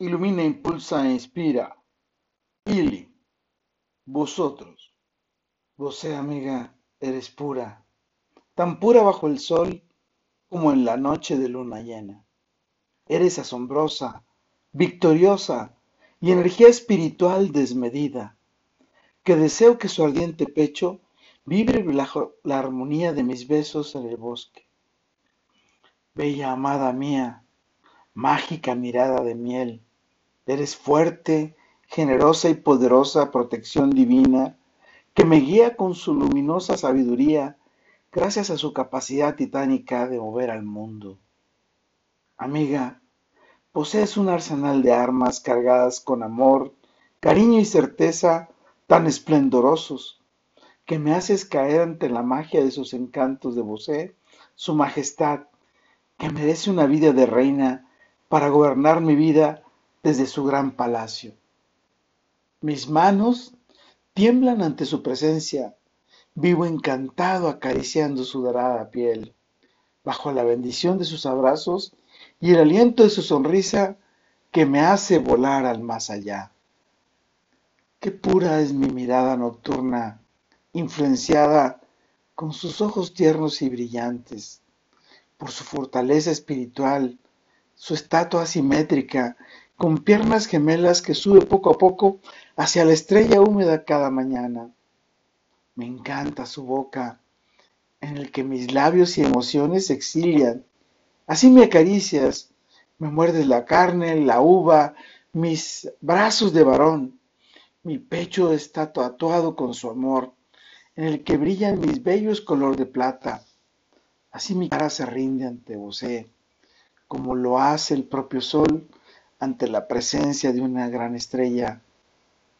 ilumina, impulsa e inspira. Ili, vosotros, vosé amiga, eres pura, tan pura bajo el sol como en la noche de luna llena. Eres asombrosa, victoriosa y energía espiritual desmedida, que deseo que su ardiente pecho vibre bajo la armonía de mis besos en el bosque. Bella amada mía, mágica mirada de miel, eres fuerte, generosa y poderosa protección divina que me guía con su luminosa sabiduría gracias a su capacidad titánica de mover al mundo. Amiga, posees un arsenal de armas cargadas con amor, cariño y certeza tan esplendorosos que me haces caer ante la magia de sus encantos de Bosé, su majestad, que merece una vida de reina para gobernar mi vida desde su gran palacio. Mis manos tiemblan ante su presencia, vivo encantado acariciando su dorada piel, bajo la bendición de sus abrazos y el aliento de su sonrisa que me hace volar al más allá. Qué pura es mi mirada nocturna, influenciada con sus ojos tiernos y brillantes, por su fortaleza espiritual, su estatua asimétrica, con piernas gemelas que sube poco a poco hacia la estrella húmeda cada mañana. Me encanta su boca, en el que mis labios y emociones se exilian. Así me acaricias, me muerdes la carne, la uva, mis brazos de varón. Mi pecho está tatuado con su amor, en el que brillan mis bellos color de plata. Así mi cara se rinde ante vos, como lo hace el propio sol ante la presencia de una gran estrella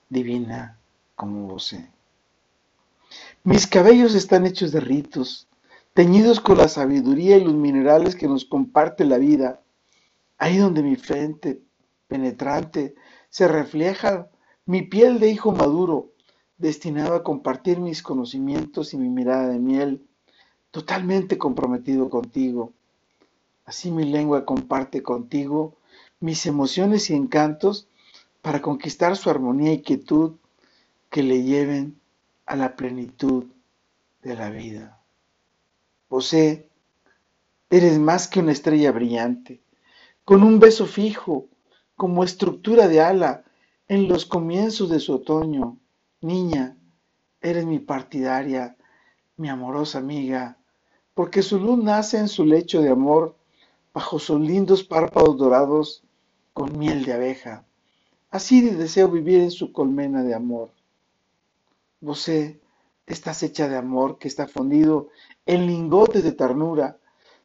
divina como vos. Mis cabellos están hechos de ritos, teñidos con la sabiduría y los minerales que nos comparte la vida. Ahí donde mi frente penetrante se refleja mi piel de hijo maduro, destinado a compartir mis conocimientos y mi mirada de miel, totalmente comprometido contigo. Así mi lengua comparte contigo mis emociones y encantos para conquistar su armonía y quietud que le lleven a la plenitud de la vida. José, eres más que una estrella brillante, con un beso fijo, como estructura de ala en los comienzos de su otoño. Niña, eres mi partidaria, mi amorosa amiga, porque su luz nace en su lecho de amor, bajo sus lindos párpados dorados con miel de abeja. Así deseo vivir en su colmena de amor. Vosé, estás hecha de amor que está fundido en lingotes de ternura.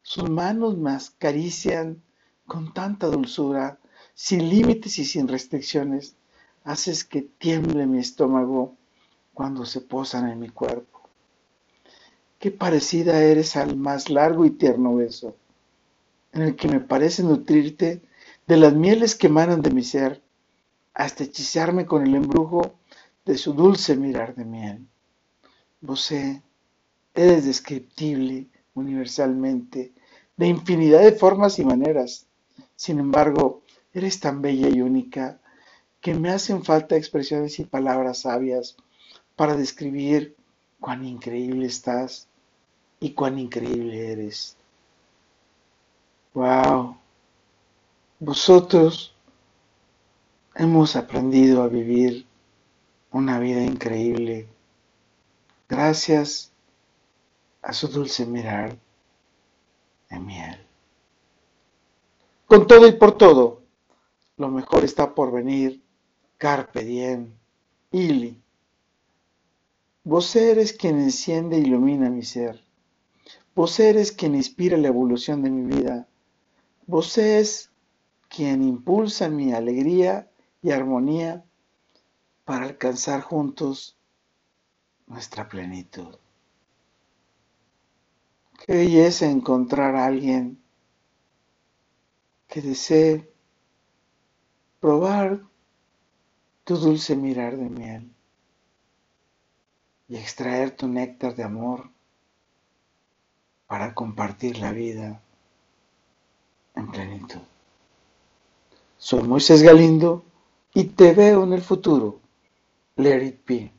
Sus manos me acarician con tanta dulzura, sin límites y sin restricciones. Haces que tiemble mi estómago cuando se posan en mi cuerpo. Qué parecida eres al más largo y tierno beso, en el que me parece nutrirte de las mieles que emanan de mi ser, hasta hechizarme con el embrujo de su dulce mirar de miel. Vosé, eres descriptible universalmente, de infinidad de formas y maneras. Sin embargo, eres tan bella y única que me hacen falta expresiones y palabras sabias para describir cuán increíble estás y cuán increíble eres. ¡Wow! Vosotros hemos aprendido a vivir una vida increíble gracias a su dulce mirar de miel. Con todo y por todo, lo mejor está por venir. Carpe diem, Ili. Vos eres quien enciende e ilumina mi ser. Vos eres quien inspira la evolución de mi vida. Vos es quien impulsa mi alegría y armonía para alcanzar juntos nuestra plenitud. Qué belleza encontrar a alguien que desee probar tu dulce mirar de miel y extraer tu néctar de amor para compartir la vida en plenitud. Soy Moisés Galindo y te veo en el futuro. Let it be.